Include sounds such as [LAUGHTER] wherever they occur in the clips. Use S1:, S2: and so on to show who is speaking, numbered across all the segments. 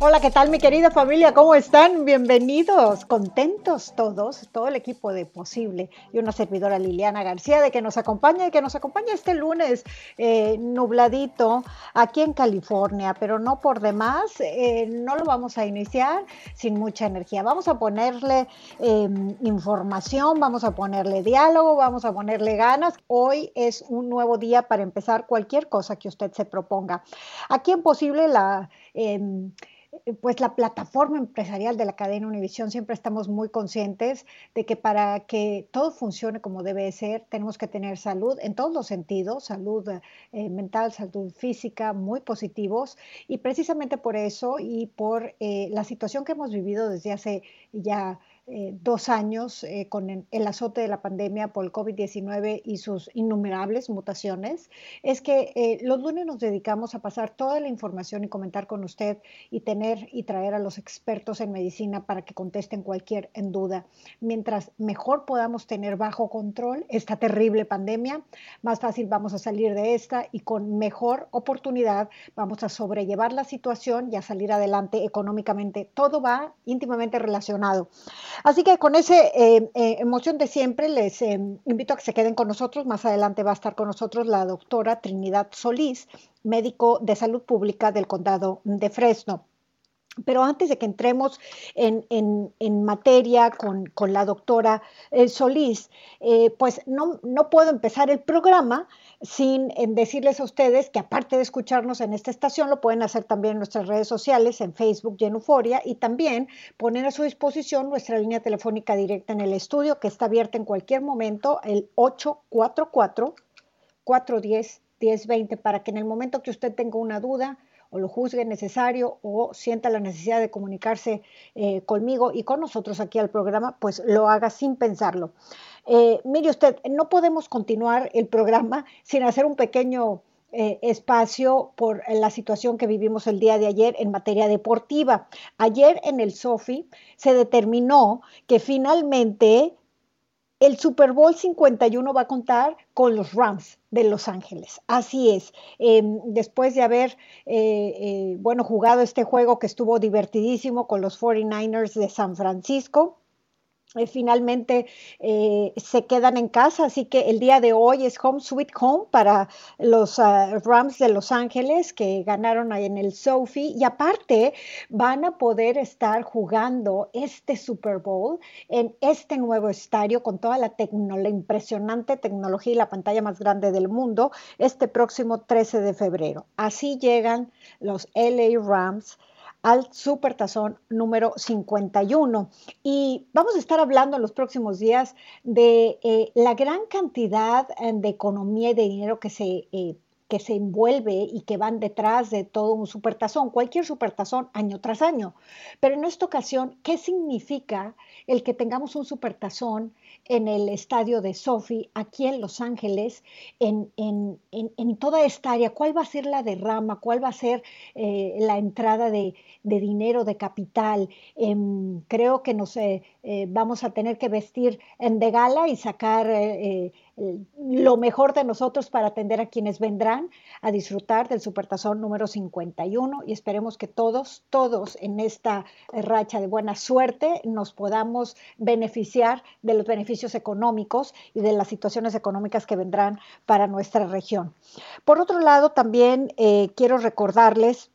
S1: Hola, ¿qué tal mi querida familia? ¿Cómo están? Bienvenidos, contentos todos, todo el equipo de Posible y una servidora Liliana García de que nos acompaña y que nos acompaña este lunes eh, nubladito aquí en California, pero no por demás, eh, no lo vamos a iniciar sin mucha energía. Vamos a ponerle em, información, vamos a ponerle diálogo, vamos a ponerle ganas. Hoy es un nuevo día para empezar cualquier cosa que usted se proponga. Aquí en Posible la... Eh, pues la plataforma empresarial de la cadena Univisión siempre estamos muy conscientes de que para que todo funcione como debe ser, tenemos que tener salud en todos los sentidos, salud eh, mental, salud física, muy positivos. Y precisamente por eso y por eh, la situación que hemos vivido desde hace ya eh, dos años eh, con el, azote de la pandemia por el COVID-19 y sus innumerables mutaciones, es que eh, los lunes nos dedicamos a pasar toda la información y comentar con usted y tener y traer a los expertos en medicina para que contesten cualquier en duda. Mientras mejor podamos tener bajo control esta terrible pandemia, más fácil vamos a salir de esta y con mejor oportunidad vamos a sobrellevar la situación y a salir adelante económicamente. Todo va íntimamente relacionado. Así que con esa eh, eh, emoción de siempre les eh, invito a que se queden con nosotros. Más adelante va a estar con nosotros la doctora Trinidad Solís, médico de salud pública del condado de Fresno. Pero antes de que entremos en, materia con, la doctora Solís, pues no, no, puedo empezar el programa sin decirles a ustedes que aparte de escucharnos en esta estación, lo pueden hacer también en nuestras redes sociales, en Facebook y en Euforia, y también poner a su disposición nuestra línea telefónica directa en el estudio, que está abierta en cualquier momento, el 844-410-1020, para que en el momento que usted tenga una duda, o lo juzgue necesario o sienta la necesidad de comunicarse eh, conmigo y con nosotros aquí al programa, pues lo haga sin pensarlo. Eh, mire usted, no podemos continuar el programa sin hacer un pequeño eh, espacio por la situación que vivimos el día de ayer en materia deportiva. Ayer en el SOFI se determinó que finalmente el Super Bowl 51 va a contar con los Rams de Los Ángeles. Así es. Em, después de haber, eh, bueno, jugado este juego que estuvo divertidísimo con los 49ers de San Francisco, eh, finalmente eh, se quedan en casa, así que el día de hoy es Home Sweet Home para los ah, Rams de Los Ángeles que ganaron ahí en el Sophie y aparte van a poder estar jugando este Super Bowl en este nuevo estadio con toda la impresionante tecnología y la pantalla más grande del mundo este próximo 13 de febrero. Así llegan los LA Rams al Supertazón número 51. Y vamos a estar hablando en los próximos días de eh, la gran cantidad eh, de economía y de dinero que se... Eh, que se envuelve y que van detrás de todo un supertazón, cualquier supertazón año tras año. Pero en esta ocasión, ¿qué significa el que tengamos un supertazón en el estadio de Sophie, aquí en Los Ángeles, en, toda esta área? ¿Cuál va a ser la derrama? ¿Cuál va a ser eh, la entrada de, dinero, de capital? Em, creo que nos eh, eh, vamos a tener que vestir en de gala y sacar lo mejor de nosotros para atender a quienes vendrán a disfrutar del Supertazón número 51 y esperemos que todos, todos en esta racha de buena suerte nos podamos beneficiar de los beneficios económicos y de las situaciones económicas que vendrán para nuestra región. Por otro lado, también eh, quiero recordarles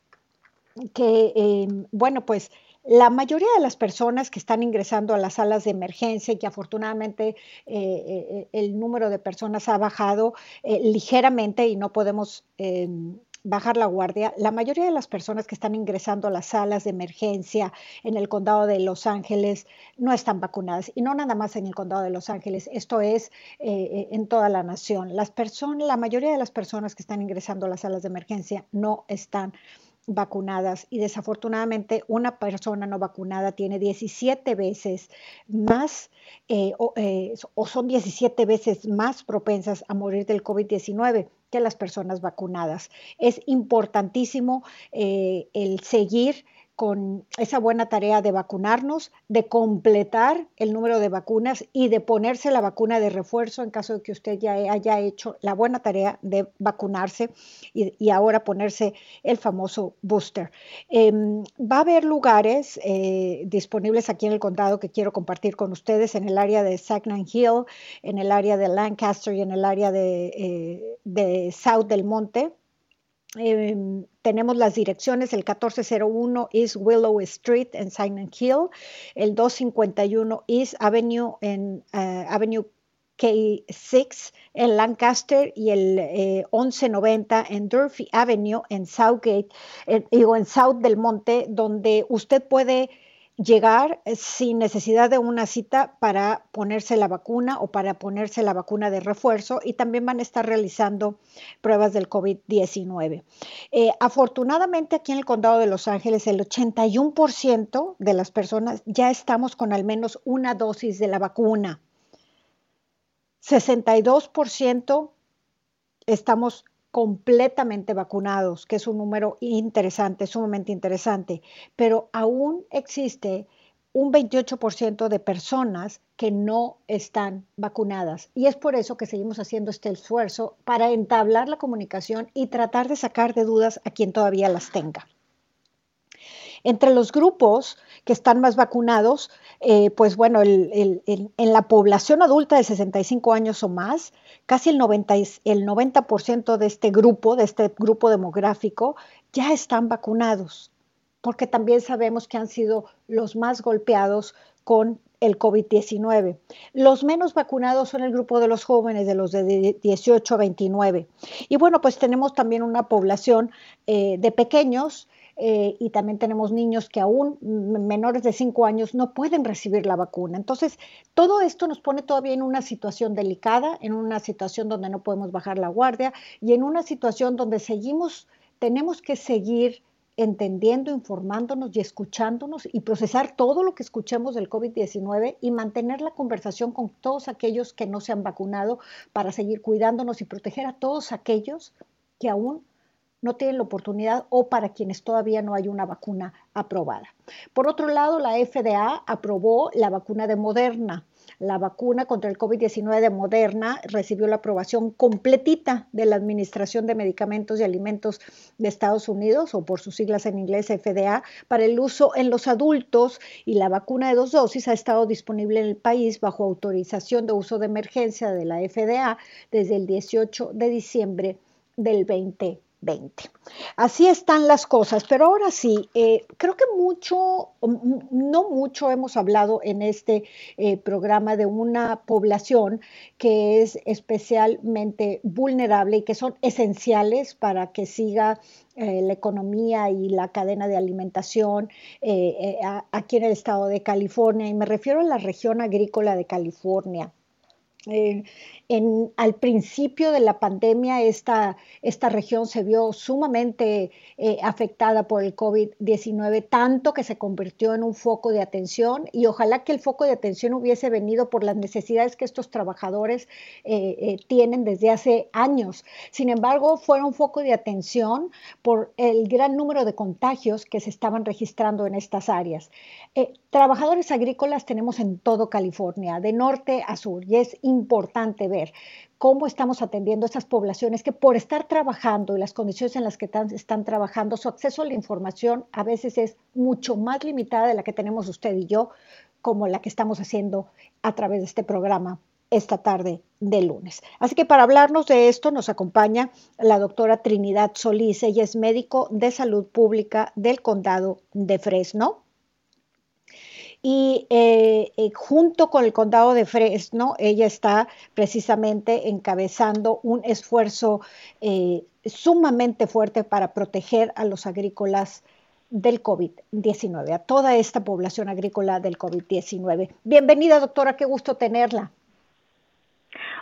S1: que, eh, bueno, pues la mayoría de las personas que están ingresando a las salas de emergencia y que afortunadamente eh, eh, el número de personas ha bajado eh, ligeramente y no podemos bajar la guardia. La mayoría de las personas que están ingresando a las salas de emergencia en el condado de Los Ángeles no están vacunadas. Y no nada más en el condado de Los Ángeles, esto es en toda la nación. Las personas, la mayoría de las personas que están ingresando a las salas de emergencia no están vacunadas y desafortunadamente una persona no vacunada tiene 17 veces más eh, o, son 17 veces más propensas a morir del COVID-19 que las personas vacunadas. Es importantísimo eh, el seguir con esa buena tarea de vacunarnos, de completar el número de vacunas y de ponerse la vacuna de refuerzo en caso de que usted ya haya hecho la buena tarea de vacunarse y, ahora ponerse el famoso booster. Em, va a haber lugares eh, disponibles aquí en el condado que quiero compartir con ustedes en el área de Saginaw Hill, en el área de Lancaster y en el área de, eh, de South del Monte Em, tenemos las direcciones, el 1401 East Willow Street en Silent Hill, el 251 East Avenue en uh, Avenue K6 en Lancaster y el 1190 eh, en Durfee Avenue en Southgate, eh, digo en South del Monte, donde usted puede llegar eh, sin necesidad de una cita para ponerse la vacuna o para ponerse la vacuna de refuerzo y también van a estar realizando pruebas del COVID-19. Eh, afortunadamente aquí en el condado de Los Ángeles el 81% de las personas ya estamos con al menos una dosis de la vacuna. 62% estamos completamente vacunados, que es un número interesante, sumamente interesante, pero aún existe un 28% de personas que no están vacunadas. Y es por eso que seguimos haciendo este esfuerzo para entablar la comunicación y tratar de sacar de dudas a quien todavía las tenga. Entre los grupos que están más vacunados, eh, pues bueno, en la población adulta de 65 años o más, casi el 90%, el 90 de este grupo, de este grupo demográfico, ya están vacunados, porque también sabemos que han sido los más golpeados con el COVID-19. Los menos vacunados son el grupo de los jóvenes, de los de 18 a 29. Y bueno, pues tenemos también una población eh, de pequeños eh, y también tenemos niños que aún menores de 5 años no pueden recibir la vacuna. Entonces, todo esto nos pone todavía en una situación delicada, en una situación donde no podemos bajar la guardia y en una situación donde seguimos, tenemos que seguir entendiendo, informándonos y escuchándonos y procesar todo lo que escuchemos del COVID-19 y mantener la conversación con todos aquellos que no se han vacunado para seguir cuidándonos y proteger a todos aquellos que aún no tienen la oportunidad o para quienes todavía no hay una vacuna aprobada. Por otro lado, la FDA aprobó la vacuna de Moderna. La vacuna contra el COVID-19 de Moderna recibió la aprobación completita de la Administración de Medicamentos y Alimentos de Estados Unidos, o por sus siglas en inglés FDA, para el uso en los adultos y la vacuna de dos dosis ha estado disponible en el país bajo autorización de uso de emergencia de la FDA desde el 18 de diciembre del 20 20. Así están las cosas, pero ahora sí, eh, creo que mucho, no mucho hemos hablado en este eh, programa de una población que es especialmente vulnerable y que son esenciales para que siga eh, la economía y la cadena de alimentación aquí en el estado de California, y me refiero a la región agrícola de California. En, al principio de la pandemia esta, esta región se vio sumamente eh, afectada por el COVID-19, tanto que se convirtió en un foco de atención y ojalá que el foco de atención hubiese venido por las necesidades que estos trabajadores eh, eh, tienen desde hace años. Sin embargo, fue un foco de atención por el gran número de contagios que se estaban registrando en estas áreas. Trabajadores agrícolas tenemos en todo California, de norte a sur, y es importante ver cómo estamos atendiendo a esas poblaciones que por estar trabajando y las condiciones en las que están trabajando, su acceso a la información a veces es mucho más limitada de la que tenemos usted y yo, como la que estamos haciendo a través de este programa esta tarde de lunes. Así que para hablarnos de esto nos acompaña la doctora Trinidad Solís. Ella es médico de salud pública del condado de Fresno y eh, eh, junto con el condado de Fresno, ella está precisamente encabezando un esfuerzo eh, sumamente fuerte para proteger a los agrícolas del COVID-19, a toda esta población agrícola del COVID-19. Bienvenida, doctora, qué gusto tenerla.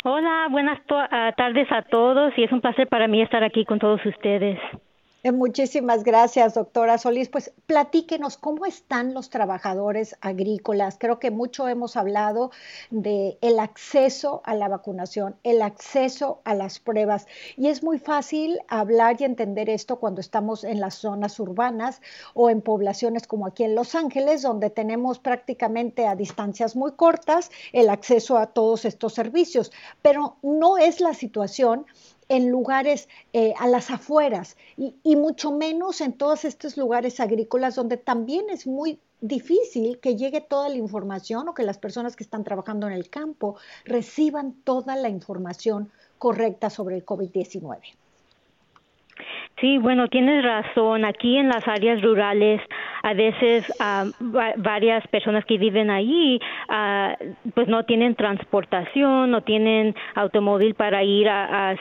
S2: Hola, buenas ah, tardes a todos y es un placer para mí estar aquí con todos ustedes.
S1: Eh, muchísimas gracias, doctora Solís. Pues platíquenos cómo están los trabajadores agrícolas. Creo que mucho hemos hablado de el acceso a la vacunación, el acceso a las pruebas. Y es muy fácil hablar y entender esto cuando estamos en las zonas urbanas o en poblaciones como aquí en Los Ángeles, donde tenemos prácticamente a distancias muy cortas el acceso a todos estos servicios. Pero no es la situación en lugares eh, a las afueras y, mucho menos en todos estos lugares agrícolas donde también es muy difícil que llegue toda la información o que las personas que están trabajando en el campo reciban toda la información correcta sobre el COVID-19.
S2: Sí, bueno, tienes razón. Aquí en las áreas rurales, a veces ah, varias personas que viven allí, ah, pues no tienen transportación, no tienen automóvil para ir a,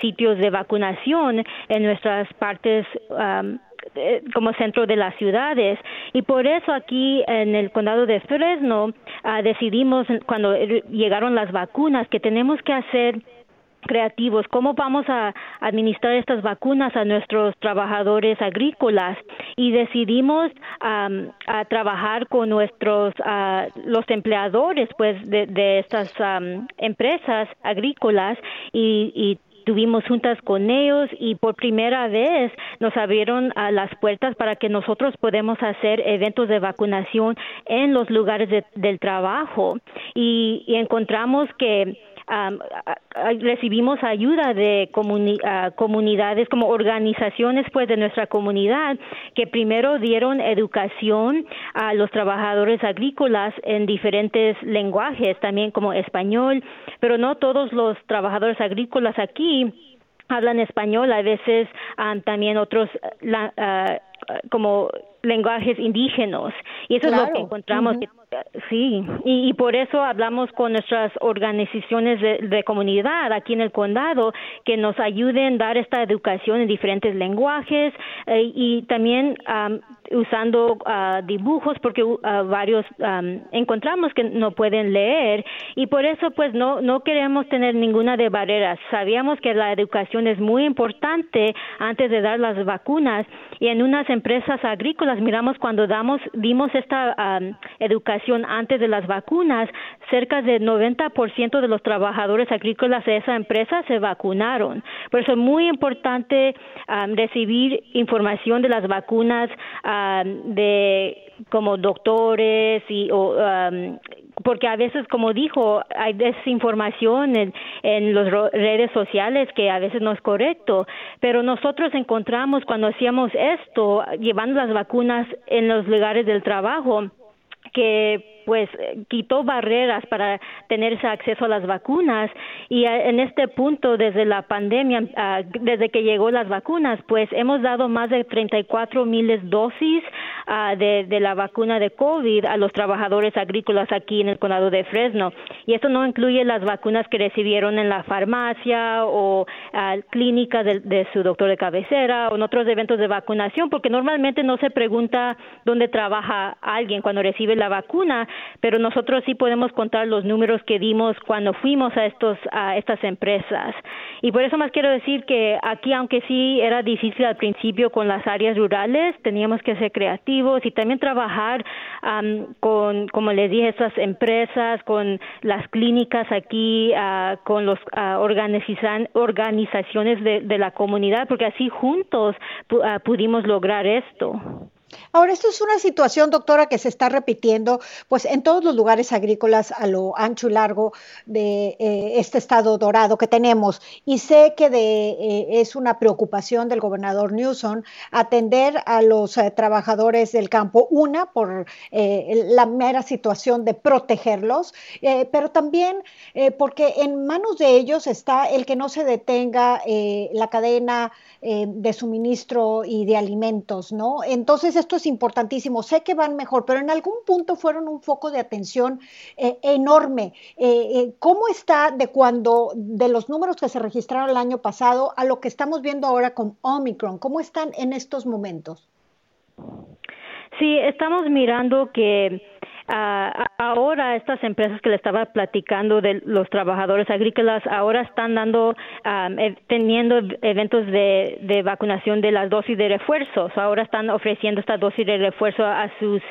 S2: sitios de vacunación en nuestras partes. Eh, como centro de las ciudades y por eso aquí en el condado de Fresno ah, decidimos cuando llegaron las vacunas que tenemos que hacer creativos, cómo vamos a administrar estas vacunas a nuestros trabajadores agrícolas. Y decidimos a trabajar con nuestros los empleadores pues de, estas empresas agrícolas. Y, tuvimos juntas con ellos y por primera vez nos abrieron las puertas para que nosotros podemos hacer eventos de vacunación en los lugares del trabajo. Y encontramos que recibimos ayuda de comunidades como organizaciones pues de nuestra comunidad que primero dieron educación a los trabajadores agrícolas en diferentes lenguajes también como español pero no todos los trabajadores agrícolas aquí hablan español, a veces también otros la, como lenguajes indígenas. Y eso es lo que encontramos sí y, por eso hablamos con nuestras organizaciones de, comunidad aquí en el condado que nos ayuden a dar esta educación en diferentes lenguajes eh, y también usando ah, dibujos porque uh, varios encontramos que no pueden leer y por eso pues no no queremos tener ninguna de barreras. Sabíamos que la educación es muy importante antes de dar las vacunas y en unas empresas agrícolas miramos cuando damos dimos esta educación antes de las vacunas cerca del 90% de los trabajadores agrícolas de esa empresa se vacunaron. Por eso es muy importante recibir información de las vacunas de como doctores y o, porque a veces como dijo hay desinformación en, en las redes sociales que a veces no es correcto. Pero nosotros encontramos cuando hacíamos esto llevando las vacunas en los lugares del trabajo que pues quitó barreras para tener ese acceso a las vacunas. Y en este punto desde la pandemia ah, desde que llegó las vacunas pues hemos dado más de 34 miles dosis ah, de, de, la vacuna de COVID a los trabajadores agrícolas aquí en el condado de Fresno. Y esto no incluye las vacunas que recibieron en la farmacia o uh, clínica de, de su doctor de cabecera o en otros eventos de vacunación porque normalmente no se pregunta dónde trabaja alguien cuando recibe la vacuna pero nosotros sí podemos contar los números que dimos cuando fuimos a estos a estas empresas y por eso más quiero decir que aquí aunque sí era difícil al principio con las áreas rurales teníamos que ser creativos y también trabajar con como les dije estas empresas con las clínicas aquí uh, con los uh, organizaciones de, de, la comunidad porque así juntos pudimos lograr esto.
S1: Ahora, esto es una situación, doctora, que se está repitiendo pues en todos los lugares agrícolas a lo ancho y largo de eh, este estado dorado que tenemos. Y sé que eh, es una preocupación del gobernador Newsom atender a los eh, trabajadores del campo, una por la mera situación de protegerlos, pero también porque en manos de ellos está el que no se detenga la cadena de suministro y de alimentos, ¿no? Entonces, esto es importantísimo. Sé que van mejor, pero en algún punto fueron un foco de atención eh, enorme. Eh, eh, ¿Cómo está de cuando, de los números que se registraron el año pasado a lo que estamos viendo ahora con Omicron? ¿Cómo están en estos momentos?
S2: Sí, estamos mirando que ahora estas empresas que le estaba platicando de los trabajadores agrícolas ahora están dando e, teniendo eventos de, de, vacunación de las dosis de refuerzos. Ahora están ofreciendo esta dosis de refuerzo a sus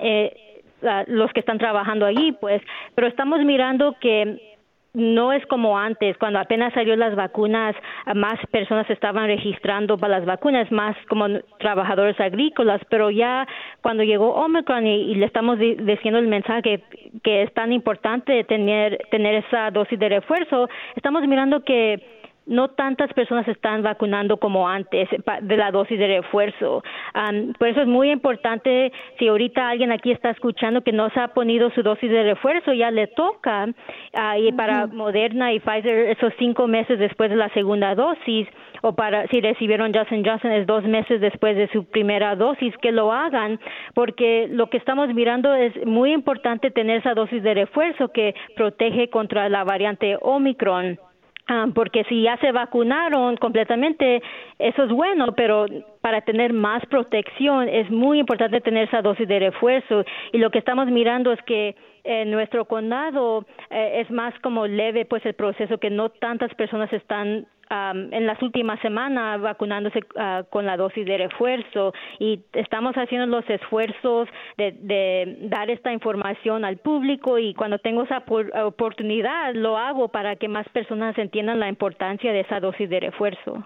S2: eh, los que están trabajando allí pues. Pero estamos mirando que no es como antes, cuando apenas salió las vacunas, más personas estaban registrando para las vacunas, más como trabajadores agrícolas, pero ya cuando llegó Omicron y, le estamos diciendo el mensaje que es tan importante tener, tener esa dosis de refuerzo, estamos mirando que no tantas personas están vacunando como antes de la dosis de refuerzo. por eso es muy importante, si ahorita alguien aquí está escuchando que no se ha ponido su dosis de refuerzo, ya le toca, uh, y para Moderna y Pfizer esos cinco meses después de la segunda dosis, o para si recibieron Johnson Johnson es dos meses después de su primera dosis, que lo hagan, porque lo que estamos mirando es muy importante tener esa dosis de refuerzo que protege contra la variante Omicron. Ah, porque si ya se vacunaron completamente, eso es bueno, pero para tener más protección es muy importante tener esa dosis de refuerzo. Y lo que estamos mirando es que en nuestro condado eh, es más como leve pues el proceso que no tantas personas están en las últimas semanas vacunándose ah, con la dosis de refuerzo y estamos haciendo los esfuerzos de, dar esta información al público y cuando tengo esa oportunidad lo hago para que más personas entiendan la importancia de esa dosis de refuerzo.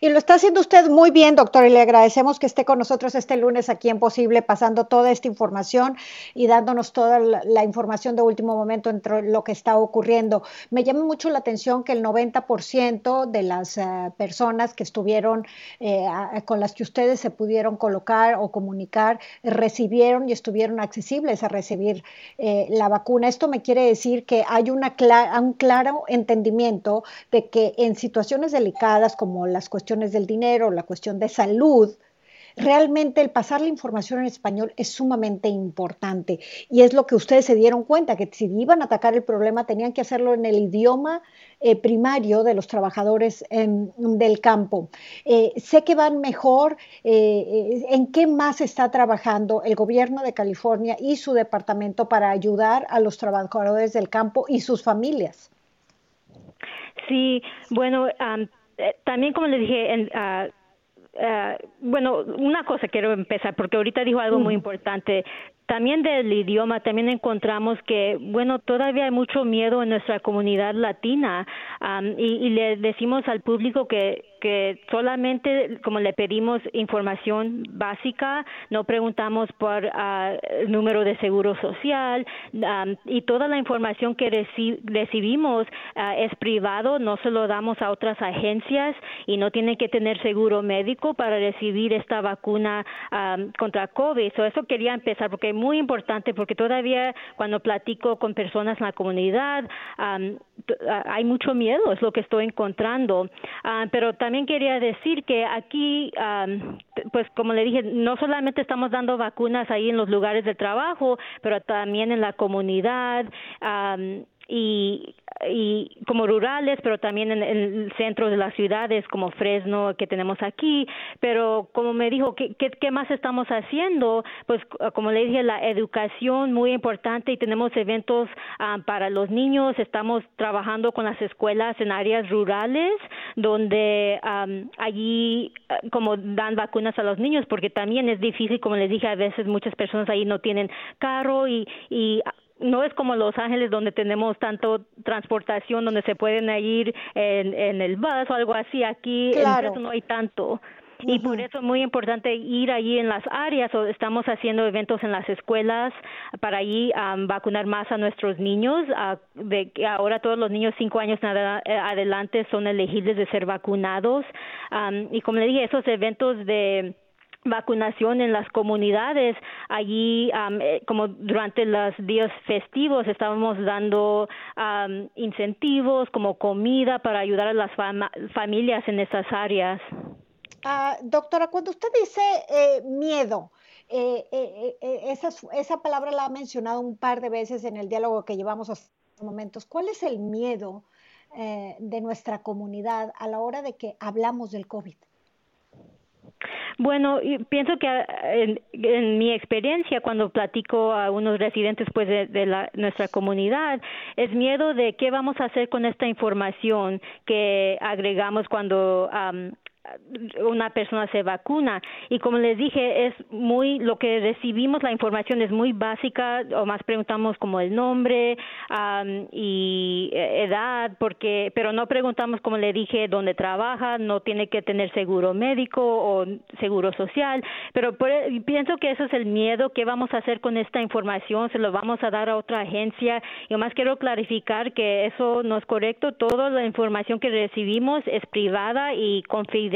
S1: Y lo está haciendo usted muy bien, doctor, y le agradecemos que esté con nosotros este lunes aquí en Posible, pasando toda esta información y dándonos toda la, información de último momento entre lo que está ocurriendo. Me llama mucho la atención que el 90% de las eh, personas que estuvieron, eh, con las que ustedes se pudieron colocar o comunicar, recibieron y estuvieron accesibles a recibir eh, la vacuna. Esto me quiere decir que hay una un claro entendimiento de que en situaciones delicadas como la las cuestiones del dinero, la cuestión de salud, realmente el pasar la información en español es sumamente importante y es lo que ustedes se dieron cuenta, que si iban a atacar el problema tenían que hacerlo en el idioma eh, primario de los trabajadores del campo. Eh, sé que van mejor, eh, ¿en qué más está trabajando el gobierno de California y su departamento para ayudar a los trabajadores del campo y sus familias?
S2: Sí, bueno, eh, también como le dije, en, uh, uh, bueno, una cosa quiero empezar porque ahorita dijo algo muy importante. También del idioma, también encontramos que, bueno, todavía hay mucho miedo en nuestra comunidad latina y, y, le decimos al público que, que solamente como le pedimos información básica, no preguntamos por uh, número de seguro social y toda la información que recibimos uh, es privado, no se lo damos a otras agencias y no tienen que tener seguro médico para recibir esta vacuna contra COVID. So, eso quería empezar porque muy importante porque todavía cuando platico con personas en la comunidad hay mucho miedo, es lo que estoy encontrando. Ah, pero también quería decir que aquí, pues como le dije, no solamente estamos dando vacunas ahí en los lugares de trabajo, pero también en la comunidad y, y como rurales, pero también en, el centro de las ciudades como Fresno que tenemos aquí. Pero como me dijo, ¿qué, qué, más estamos haciendo? Pues como le dije, la educación muy importante y tenemos eventos ah, para los niños. Estamos trabajando con las escuelas en áreas rurales donde allí ah, como dan vacunas a los niños porque también es difícil, como les dije, a veces muchas personas ahí no tienen carro y, y no es como Los Ángeles donde tenemos tanto transportación donde se pueden ir en, en el bus o algo así. Aquí en no hay tanto. Y por eso es muy importante ir allí en las áreas o estamos haciendo eventos en las escuelas para allí vacunar más a nuestros niños de que ahora todos los niños cinco años eh, adelante son elegibles de ser vacunados. Y como le dije esos eventos de vacunación en las comunidades. Allí, eh, como durante los días festivos, estábamos dando incentivos como comida para ayudar a las familias en esas áreas.
S1: Ah, doctora, cuando usted dice eh, miedo, eh, esa, esa palabra la ha mencionado un par de veces en el diálogo que llevamos hasta momentos. ¿Cuál es el miedo de nuestra comunidad a la hora de que hablamos del COVID?
S2: Bueno, pienso que en, mi experiencia cuando platico a unos residentes pues de, la, nuestra comunidad es miedo de qué vamos a hacer con esta información que agregamos cuando una persona se vacuna. Y como les dije es muy lo que recibimos la información es muy básica o más preguntamos como el nombre y eh, edad porque pero no preguntamos como le dije dónde trabaja no tiene que tener seguro médico o seguro social pero e, pienso que eso es el miedo qué vamos a hacer con esta información se lo vamos a dar a otra agencia y más quiero clarificar que eso no es correcto toda la información que recibimos es privada y confidencial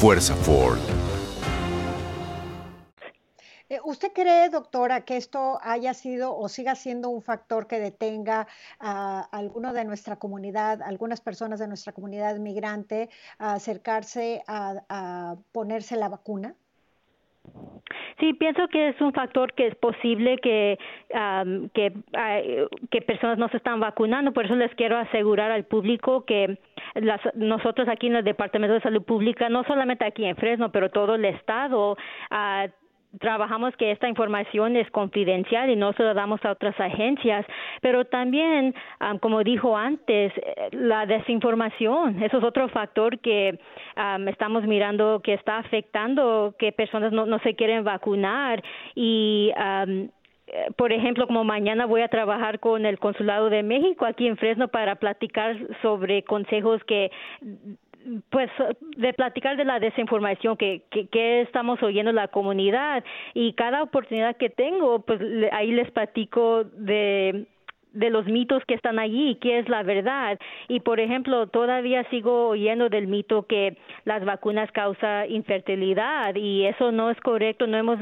S3: Fuerza Ford.
S1: Eh, ¿Usted cree, doctora, que esto haya sido o siga siendo un factor que detenga a alguno de nuestra comunidad, algunas personas de nuestra comunidad migrante a acercarse a, ponerse la vacuna?
S2: Sí, pienso que es un factor que es posible que, que, que personas no se están vacunando. Por eso les quiero asegurar al público que nosotros aquí en el Departamento de Salud Pública, no solamente aquí en Fresno, pero todo el estado, uh, trabajamos que esta información es confidencial y no se lo damos a otras agencias, pero también, como dijo antes, eh, la desinformación, eso es otro factor que estamos mirando que está afectando que personas no, no se quieren vacunar y eh, por ejemplo, como mañana voy a trabajar con el Consulado de México aquí en Fresno para platicar sobre consejos que pues de platicar de la desinformación que, que, estamos oyendo en la comunidad y cada oportunidad que tengo pues ahí les platico de de los mitos que están allí, qué es la verdad. Y por ejemplo, todavía sigo oyendo del mito que las vacunas causan infertilidad y eso no es correcto, no hemos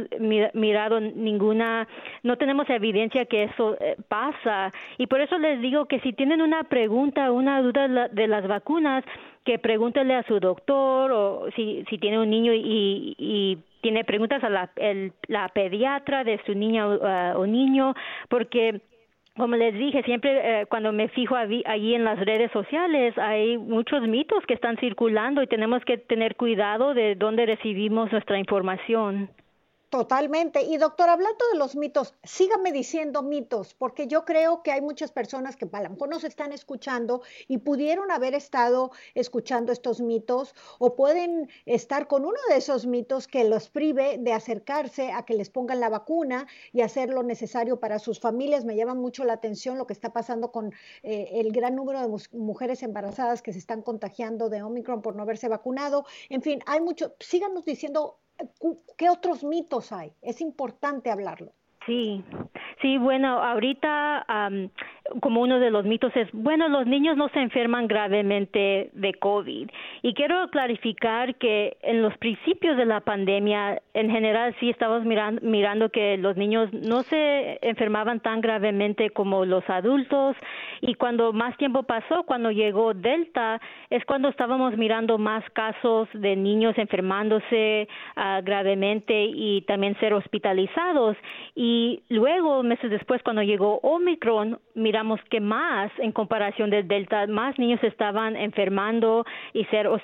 S2: mirado ninguna, no tenemos evidencia que eso eh, pasa. Y por eso les digo que si tienen una pregunta, una duda de las vacunas, que pregúntele a su doctor o si, si tiene un niño y, y tiene preguntas a la, el, la pediatra de su niña o niño, porque como les dije, siempre eh, cuando me fijo allí en las redes sociales hay muchos mitos que están circulando y tenemos que tener cuidado de dónde recibimos nuestra información.
S1: Totalmente. Y doctor, hablando de los mitos, sígame diciendo mitos, porque yo creo que hay muchas personas que a lo mejor nos están escuchando y pudieron haber estado escuchando estos mitos o pueden estar con uno de esos mitos que los prive de acercarse a que les pongan la vacuna y hacer lo necesario para sus familias. Me llama mucho la atención lo que está pasando con eh, el gran número de mujeres embarazadas que se están contagiando de Omicron por no haberse vacunado. En fin, hay mucho. Síganos diciendo ¿Qué otros mitos hay? Es importante hablarlo.
S2: Sí, sí, bueno, ahorita como uno de los mitos es, bueno, los niños no se enferman gravemente de COVID. Y quiero clarificar que en los principios de la pandemia, en general sí estamos mirando, que los niños no se enfermaban tan gravemente como los adultos. Y cuando más tiempo pasó, cuando llegó Delta, es cuando estábamos mirando más casos de niños enfermándose uh, gravemente y también ser hospitalizados. Y y luego, meses después, cuando llegó Omicron, miramos que más, en comparación del Delta, más niños estaban enfermando y ser hospitalizados.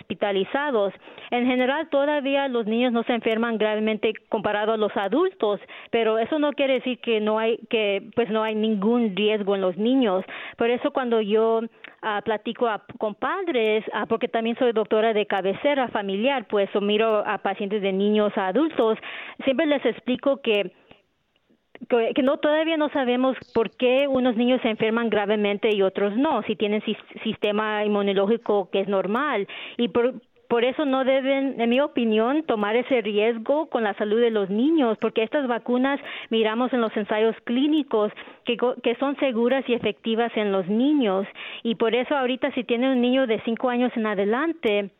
S2: En general, todavía los niños no se enferman gravemente comparado a los adultos, pero eso no quiere decir que no hay, que pues no hay ningún riesgo en los niños. Por eso cuando yo uh, platico con padres, uh, porque también soy doctora de cabecera familiar, pues miro a pacientes de niños a adultos, siempre les explico que que, no todavía no sabemos por qué unos niños se enferman gravemente y otros no, si tienen sistema inmunológico que es normal y por por eso no deben, en mi opinión, tomar ese riesgo con la salud de los niños, porque estas vacunas miramos en los ensayos clínicos que, que son seguras y efectivas en los niños. Y por eso ahorita si tiene un niño de cinco años en adelante,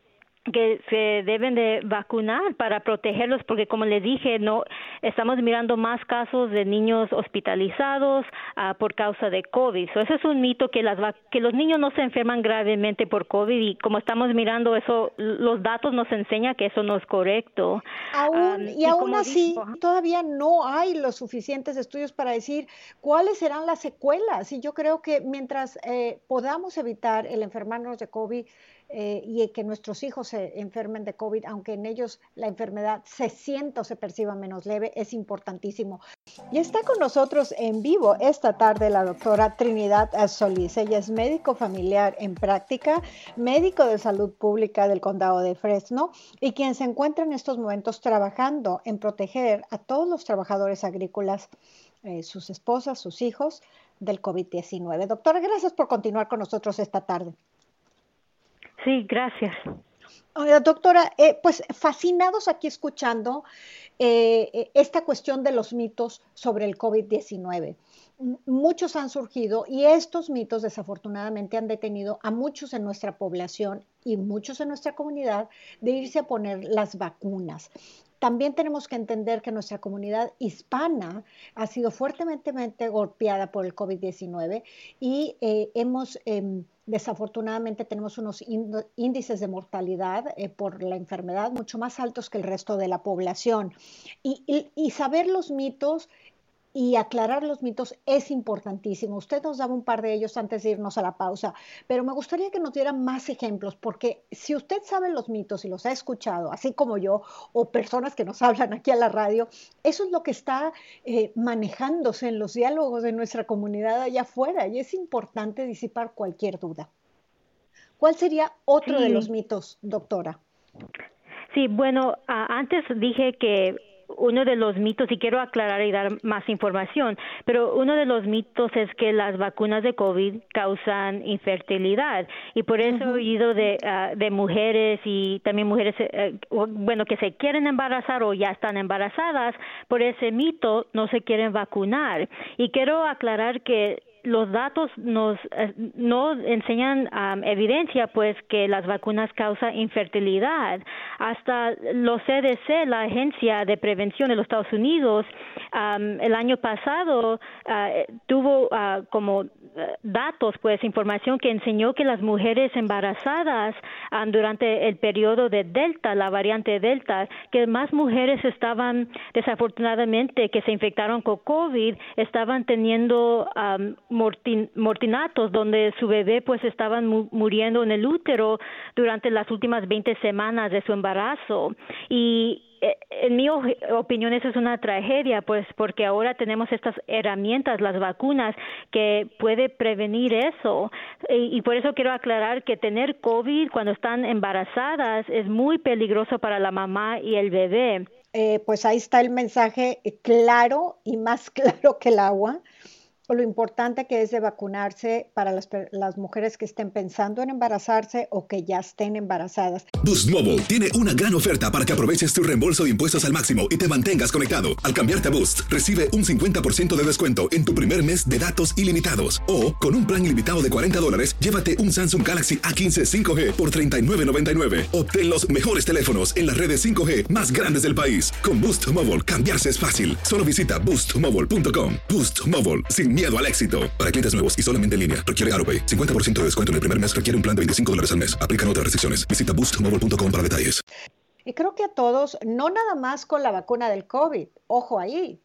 S2: que se deben de vacunar para protegerlos porque como les dije no estamos mirando más casos de niños hospitalizados uh, por causa de covid. So, eso es un mito que las que los niños no se enferman gravemente por covid y como estamos mirando eso los datos nos enseñan que eso no es correcto.
S1: Aún, um, y, y, aún así todavía no hay los suficientes estudios para decir cuáles serán las secuelas. Y yo creo que mientras eh, podamos evitar el enfermarnos de covid eh, y que nuestros hijos se enfermen de COVID, aunque en ellos la enfermedad se sienta o se perciba menos leve, es importantísimo. Y está con nosotros en vivo esta tarde la doctora Trinidad Solís. Ella es médico familiar en práctica, médico de salud pública del condado de Fresno y quien se encuentra en estos momentos trabajando en proteger a todos los trabajadores agrícolas, eh, sus esposas, sus hijos del COVID-19. Doctora, gracias por continuar con nosotros esta tarde.
S2: Sí, gracias.
S1: doctora, eh, pues fascinados aquí escuchando eh, eh, esta cuestión de los mitos sobre el COVID-19. Muchos han surgido y estos mitos desafortunadamente han detenido a muchos en nuestra población y muchos en nuestra comunidad de irse a poner las vacunas. También tenemos que entender que nuestra comunidad hispana ha sido fuertemente golpeada por el COVID-19 y hemos... Em, Desafortunadamente tenemos unos índices de mortalidad eh, por la enfermedad mucho más altos que el resto de la población. Y, saber los mitos y aclarar los mitos es importantísimo. Usted nos daba un par de ellos antes de irnos a la pausa, pero me gustaría que nos diera más ejemplos, porque si usted sabe los mitos y los ha escuchado, así como yo, o personas que nos [LAUGHS] hablan aquí a la radio, eso es lo que está eh, manejándose en los diálogos de nuestra comunidad allá afuera y es importante disipar cualquier duda. ¿Cuál sería otro de los mitos, doctora?
S2: Sí, bueno, antes dije que uno de los mitos, y quiero aclarar y dar más información, pero uno de los mitos es que las vacunas de COVID causan infertilidad y por eso he oído de, ah, de mujeres y también mujeres, eh, bueno, que se quieren embarazar o ya están embarazadas, por ese mito no se quieren vacunar. Y quiero aclarar que los datos nos eh, no enseñan evidencia pues que las vacunas causan infertilidad. Hasta los CDC la agencia de prevención de los Estados Unidos el año pasado ah, tuvo ah, como eh, datos pues información que enseñó que las mujeres embarazadas durante el periodo de delta la variante delta que más mujeres estaban desafortunadamente que se infectaron con covid estaban teniendo mortinatos donde su bebé pues estaban muriendo en el útero durante las últimas 20 semanas de su embarazo. Y en mi opinión eso es una tragedia pues porque ahora tenemos estas herramientas las vacunas que puede prevenir eso. Y, y, por eso quiero aclarar que tener covid cuando están embarazadas es muy peligroso para la mamá y el bebé.
S1: Eh, pues ahí está el mensaje claro y más [LAUGHS] claro que el agua lo importante que es de vacunarse para las, las, mujeres que estén pensando en embarazarse o que ya estén embarazadas.
S4: Boost Mobile tiene una gran oferta para que aproveches tu reembolso de impuestos al máximo y te mantengas conectado. Al cambiarte a Boost, recibe un 50% de descuento en tu primer mes de datos ilimitados. O, con un plan ilimitado de 40 dólares, llévate un Samsung Galaxy A15 5G por $39.99. Obtén los mejores teléfonos en las redes 5G más grandes del país. Con Boost Mobile, cambiarse es fácil. Solo visita boostmobile.com. Boost Mobile, sin miedo al éxito. Para clientes nuevos y solamente en línea, requiere AroPay. 50% de descuento en el primer mes requiere un plan de 25 dólares al mes. Aplican otras restricciones. Visita boostmobile.com para detalles.
S1: Y creo que a todos, no nada más con la vacuna del COVID, ojo ahí,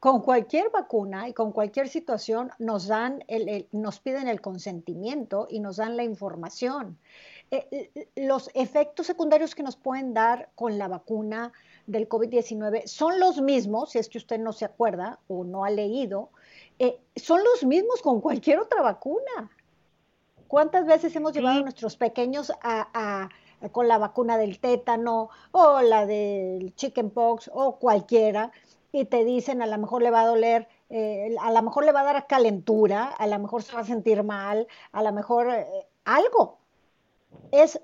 S1: con cualquier vacuna y con cualquier situación nos dan el, nos piden el consentimiento y nos dan la información. Eh, los efectos secundarios que nos pueden dar con la vacuna del COVID-19 son los mismos, si es que usted no se acuerda o no ha leído, eh, son los mismos con cualquier otra vacuna. ¿Cuántas veces hemos llevado a nuestros pequeños a, con la vacuna del tétano o la del chickenpox o cualquiera y te dicen a lo mejor le va a doler, eh, a lo mejor le va a dar calentura, a lo mejor se va a sentir mal, a lo mejor eh, algo. Es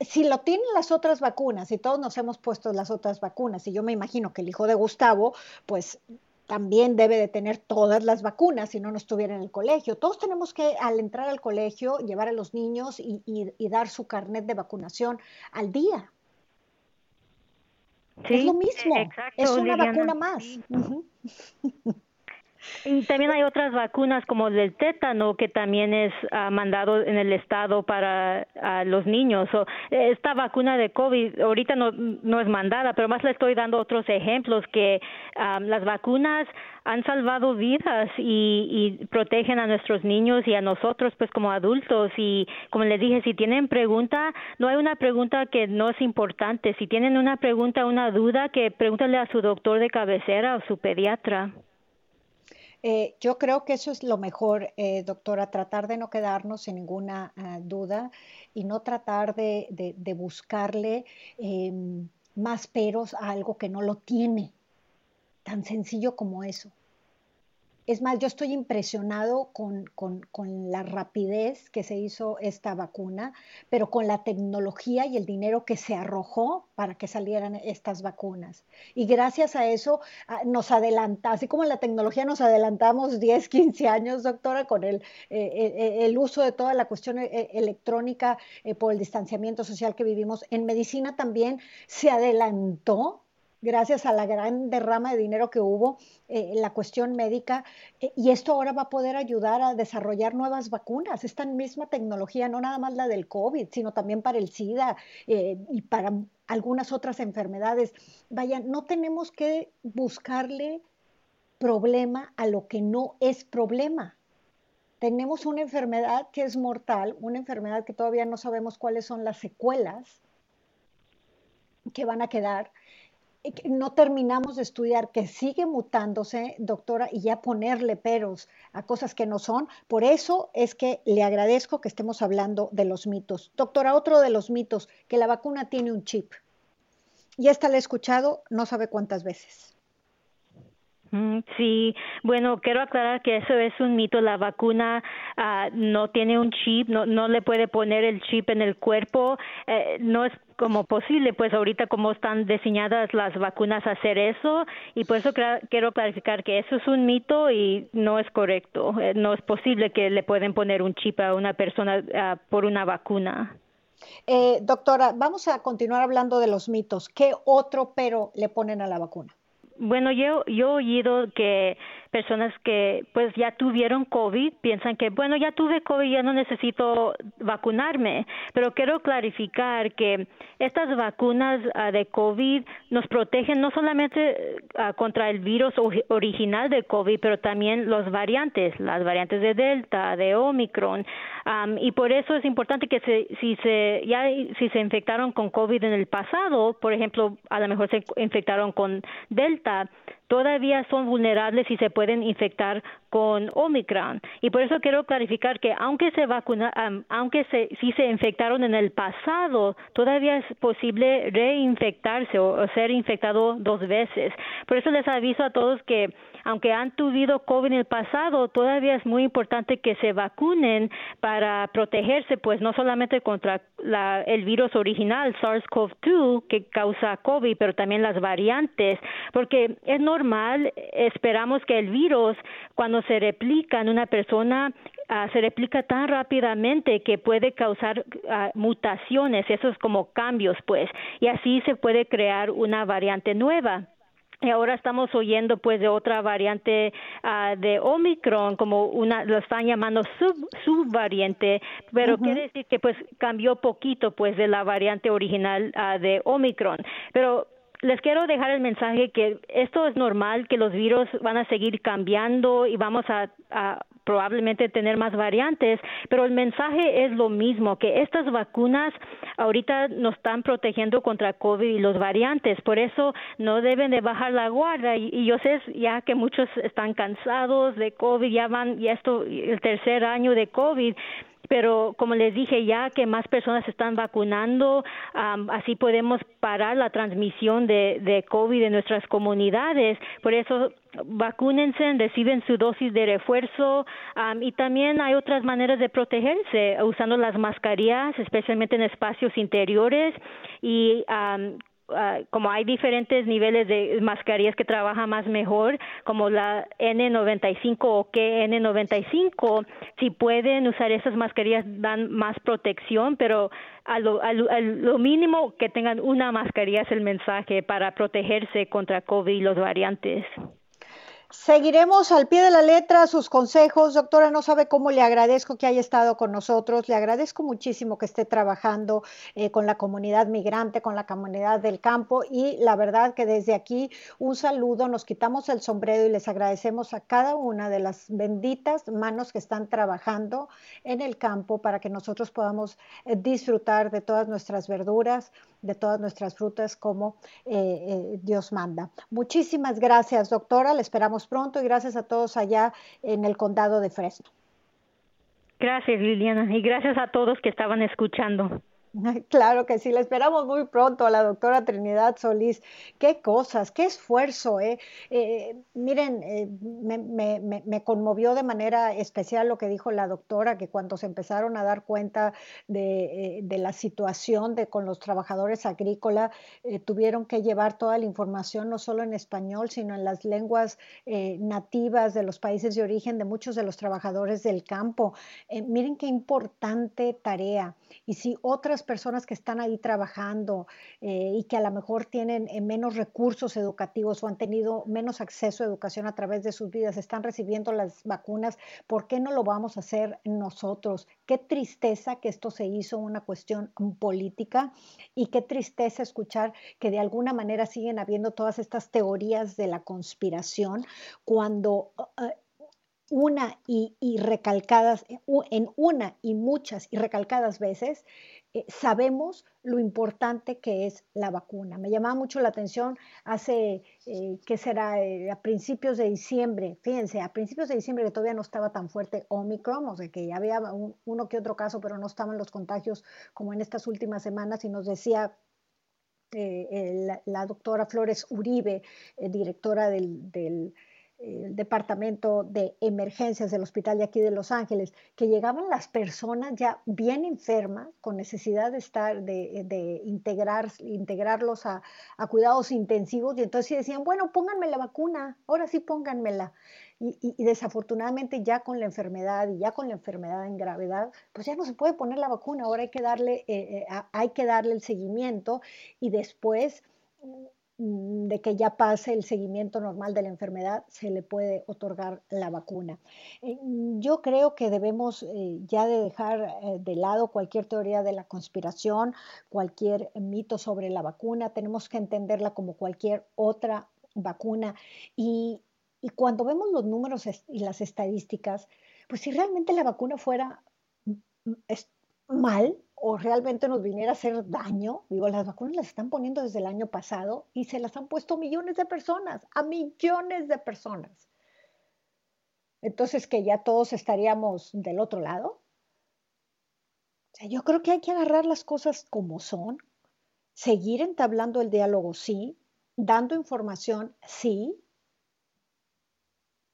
S1: si lo tienen las otras vacunas, y todos nos hemos puesto las otras vacunas, y yo me imagino que el hijo de Gustavo, pues también debe de tener todas las vacunas si no no estuviera en el colegio. Todos tenemos que, al entrar al colegio, llevar a los niños y, dar su carnet de vacunación al día. es lo mismo, es una vacuna más. [LAUGHS]
S2: Y también hay otras vacunas como el del tétano que también es ah, mandado en el estado para los niños. esta vacuna de COVID ahorita no, no es mandada, pero más le estoy dando otros ejemplos que ah, las vacunas han salvado vidas y, y, protegen a nuestros niños y a nosotros pues como adultos. Y como les dije si tienen pregunta no hay una pregunta que no es importante. Si tienen una pregunta una duda que pregúntale a su doctor de cabecera o su pediatra
S1: eh, yo creo que eso es lo mejor, eh, doctora, tratar de no quedarnos sin ninguna ah, duda y no tratar de, de buscarle em, más peros a algo que no lo tiene. Tan sencillo como eso. Es más, yo estoy impresionado con, la rapidez que se hizo esta vacuna, pero con la tecnología y el dinero que se arrojó para que salieran estas vacunas. Y gracias a eso ah, nos adelanta, así como en la tecnología nos adelantamos 10, 15 años, doctora, con el, eh, eh, el uso de toda la cuestión eh, electrónica por el distanciamiento social que vivimos, en medicina también se adelantó gracias a la gran derrama de dinero que hubo eh, en la cuestión médica. Eh, y esto ahora va a poder ayudar a desarrollar nuevas vacunas. Esta misma tecnología, no nada más la del COVID, sino también para el SIDA eh, y para algunas otras enfermedades. Vaya, no tenemos que buscarle problema a lo que no es problema. Tenemos una enfermedad que es mortal, una enfermedad que todavía no sabemos cuáles son las secuelas que van a quedar no terminamos de estudiar, que sigue mutándose, doctora, y ya ponerle peros a cosas que no son. Por eso es que le agradezco que estemos hablando de los mitos. Doctora, otro de los mitos, que la vacuna tiene un chip. Y esta la he escuchado no sabe cuántas veces.
S2: Sí, bueno, quiero aclarar que eso es un mito. La vacuna ah, no tiene un chip, no, no le puede poner el chip en el cuerpo. Eh, no es como posible, pues ahorita como están diseñadas las vacunas hacer eso y por eso quiero clarificar que eso es un mito y no es correcto. Eh, no es posible que le pueden poner un chip a una persona ah, por una vacuna.
S1: Eh, doctora, vamos a continuar hablando de los mitos. ¿Qué otro pero le ponen a la vacuna?
S2: Bueno, yo, yo he oído que personas que pues ya tuvieron COVID piensan que bueno ya tuve COVID ya no necesito vacunarme pero quiero clarificar que estas vacunas ah, de COVID nos protegen no solamente ah, contra el virus original de COVID pero también los variantes las variantes de Delta de Omicron y por eso es importante que si se ya si se infectaron con COVID en el pasado por ejemplo a lo mejor se infectaron con Delta todavía son vulnerables y se pueden infectar con Omicron. Y por eso quiero clarificar que aunque se vacuna, aunque se, si se infectaron en el pasado, todavía es posible reinfectarse o, ser infectado dos veces. Por eso les aviso a todos que aunque han tenido COVID en el pasado, todavía es muy importante que se vacunen para protegerse, pues no solamente contra la, el virus original SARS-CoV-2 que causa COVID, pero también las variantes, porque es normal, esperamos que el virus cuando se replica en una persona ah, se replica tan rápidamente que puede causar ah, mutaciones, esos como cambios, pues, y así se puede crear una variante nueva. Y ahora estamos oyendo pues de otra variante ah, de Omicron, como una, lo están llamando sub, subvariante, pero quiere decir que pues cambió poquito pues de la variante original de Omicron. Pero les quiero dejar el mensaje que esto es normal, que los virus van a seguir cambiando y vamos a, probablemente tener más variantes, pero el mensaje es lo mismo, que estas vacunas ahorita nos están protegiendo contra COVID y los variantes, por eso no deben de bajar la guardia y, yo sé ya que muchos están cansados de COVID, ya van, y esto, el tercer año de COVID, pero como les dije ya que más personas están vacunando, así podemos parar la transmisión de, de COVID en nuestras comunidades. Por eso vacúnense, reciben su dosis de refuerzo y también hay otras maneras de protegerse usando las mascarillas, especialmente en espacios interiores y Ah, como hay diferentes niveles de mascarillas que trabajan más mejor, como la N95 o KN95, si pueden usar esas mascarillas dan más protección, pero a lo, a lo mínimo que tengan una mascarilla es el mensaje para protegerse contra COVID y los variantes.
S1: Seguiremos al pie de la letra sus consejos. Doctora, no sabe cómo le agradezco que haya estado con nosotros. Le agradezco muchísimo que esté trabajando eh, con la comunidad migrante, con la comunidad del campo. Y la verdad que desde aquí un saludo, nos quitamos el sombrero y les agradecemos a cada una de las benditas manos que están trabajando en el campo para que nosotros podamos eh, disfrutar de todas nuestras verduras, de todas nuestras frutas como eh, Dios manda. Muchísimas gracias, doctora. Le esperamos pronto y gracias a todos allá en el condado de Fresno.
S2: Gracias, Liliana, y gracias a todos que estaban escuchando. [LAUGHS]
S1: Claro que sí, la esperamos muy pronto a la doctora Trinidad Solís. Qué cosas, qué esfuerzo. ¿eh? eh miren, eh, me, conmovió de manera especial lo que dijo la doctora, que cuando se empezaron a dar cuenta de, eh, la situación de, con los trabajadores agrícolas, tuvieron que llevar toda la información, no solo en español, sino en las lenguas nativas de los países de origen de muchos de los trabajadores del campo. miren qué importante tarea. Y si otras personas que están ahí trabajando eh, y que a lo mejor tienen eh, menos recursos educativos o han tenido menos acceso a educación a través de sus vidas, están recibiendo las vacunas, ¿por qué no lo vamos a hacer nosotros? Qué tristeza que esto se hizo una cuestión política y qué tristeza escuchar que de alguna manera siguen habiendo todas estas teorías de la conspiración cuando... Eh, una y, y, recalcadas, en una y muchas y recalcadas veces, eh, sabemos lo importante que es la vacuna. Me llamaba mucho la atención hace, eh, ¿qué será? Eh, a principios de diciembre, fíjense, a principios de diciembre que todavía no estaba tan fuerte Omicron, o sea que ya había uno que otro caso, pero no estaban los contagios como en estas últimas semanas y nos decía la, doctora Flores Uribe, directora del el departamento de emergencias del hospital de aquí de Los Ángeles, que llegaban las personas ya bien enfermas, con necesidad de estar, de, integrar, integrarlos a, cuidados intensivos, y entonces decían, bueno, pónganme la vacuna, ahora sí pónganmela. Y, desafortunadamente ya con la enfermedad y ya con la enfermedad en gravedad, pues ya no se puede poner la vacuna, ahora hay que darle, eh, eh, hay que darle el seguimiento y después de que ya pase el seguimiento normal de la enfermedad, se le puede otorgar la vacuna. Eh, yo creo que debemos eh, ya de dejar eh, de lado cualquier teoría de la conspiración, cualquier mito sobre la vacuna, tenemos que entenderla como cualquier otra vacuna. Y, y cuando vemos los números y las estadísticas, pues si realmente la vacuna fuera mm, mm, mal, o realmente nos viniera a hacer daño, digo, las vacunas las están poniendo desde el año pasado y se las han puesto millones de personas, a millones de personas. Entonces, que ya todos estaríamos del otro lado. Yo creo que hay que agarrar las cosas como son, seguir entablando el diálogo, sí, dando información, sí,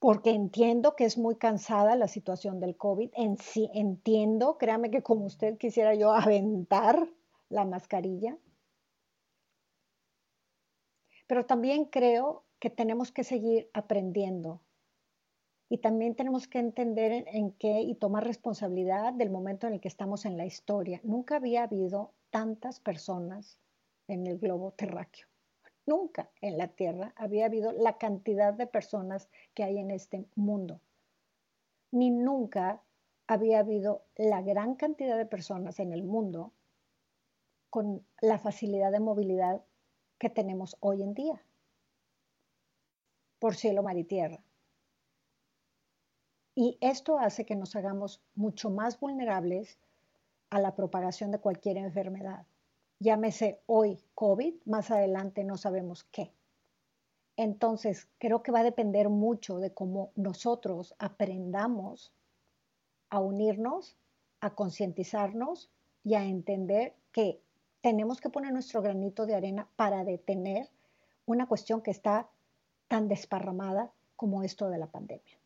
S1: porque entiendo que es muy cansada la situación del COVID. En sí, entiendo, créame que como usted quisiera yo aventar la mascarilla. Pero también creo que tenemos que seguir aprendiendo y también tenemos que entender en, qué y tomar responsabilidad del momento en el que estamos en la historia. Nunca había habido tantas personas en el globo terráqueo. Nunca en la Tierra había habido la cantidad de personas que hay en este mundo. Ni nunca había habido la gran cantidad de personas en el mundo con la facilidad de movilidad que tenemos hoy en día, por cielo, mar y tierra. Y esto hace que nos hagamos mucho más vulnerables a la propagación de cualquier enfermedad llámese hoy COVID, más adelante no sabemos qué. Entonces, creo que va a depender mucho de cómo nosotros aprendamos a unirnos a concientizarnos y a entender que tenemos que poner nuestro granito de arena para detener una cuestión que está tan desparramada como esto de la pandemia.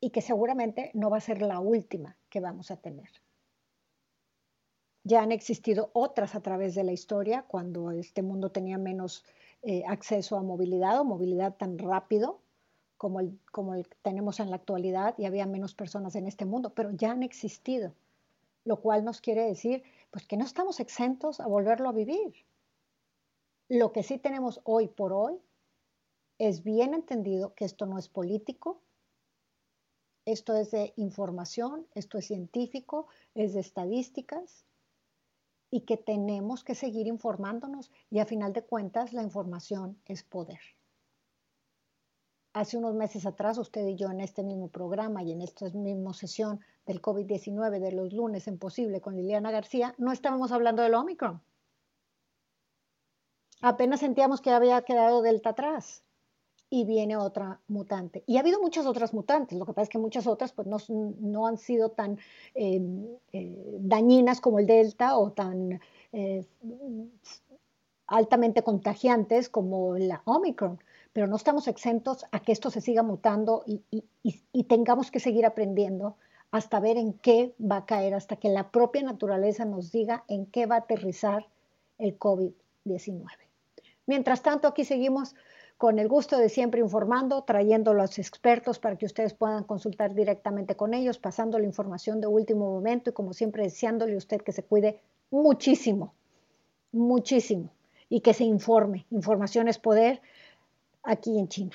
S1: Y que seguramente no va a ser la última que vamos a tener. Ya han existido otras a través de la historia, cuando este mundo tenía menos eh, acceso a movilidad o movilidad tan rápido como el, como tenemos en la actualidad y había menos personas en este mundo, pero ya han existido, lo cual nos quiere decir pues que no estamos exentos a volverlo a vivir. Lo que sí tenemos hoy por hoy es bien entendido que esto no es político, esto es de información, esto es científico, es de estadísticas y que tenemos que seguir informándonos y a final de cuentas la información es poder. Hace unos meses atrás, usted y yo en este mismo programa y en esta misma sesión del COVID-19 de los lunes en Posible con Liliana García, no estábamos hablando del Omicron. Apenas sentíamos que había quedado Delta atrás y viene otra mutante. Y ha habido muchas otras mutantes, lo que pasa es que muchas otras pues, no, no han sido tan eh, eh, dañinas como el Delta o tan eh, altamente contagiantes como la Omicron pero no estamos exentos a que esto se siga mutando y, tengamos que seguir aprendiendo hasta ver en qué va a caer, hasta que la propia naturaleza nos diga en qué va a aterrizar el COVID-19. Mientras tanto, aquí seguimos con el gusto de siempre informando, trayendo los expertos para que ustedes puedan consultar directamente con ellos, pasando la información de último momento y como siempre deseándole a usted que se cuide muchísimo, muchísimo y que se informe. Información es poder aquí en China.